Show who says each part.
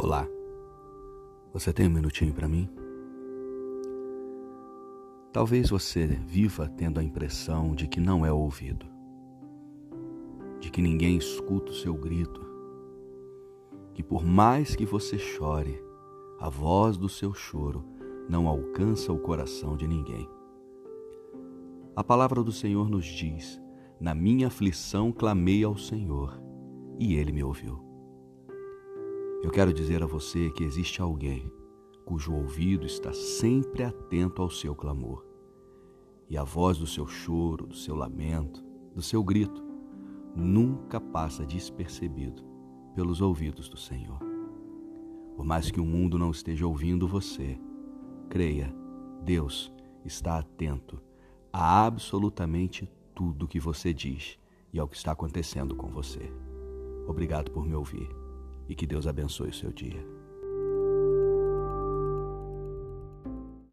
Speaker 1: Olá, você tem um minutinho para mim? Talvez você viva tendo a impressão de que não é ouvido, de que ninguém escuta o seu grito, que por mais que você chore, a voz do seu choro não alcança o coração de ninguém. A palavra do Senhor nos diz: Na minha aflição clamei ao Senhor, e ele me ouviu. Eu quero dizer a você que existe alguém cujo ouvido está sempre atento ao seu clamor. E a voz do seu choro, do seu lamento, do seu grito, nunca passa despercebido pelos ouvidos do Senhor. Por mais que o mundo não esteja ouvindo você, creia, Deus está atento a absolutamente tudo que você diz e ao que está acontecendo com você. Obrigado por me ouvir e que Deus abençoe o seu dia.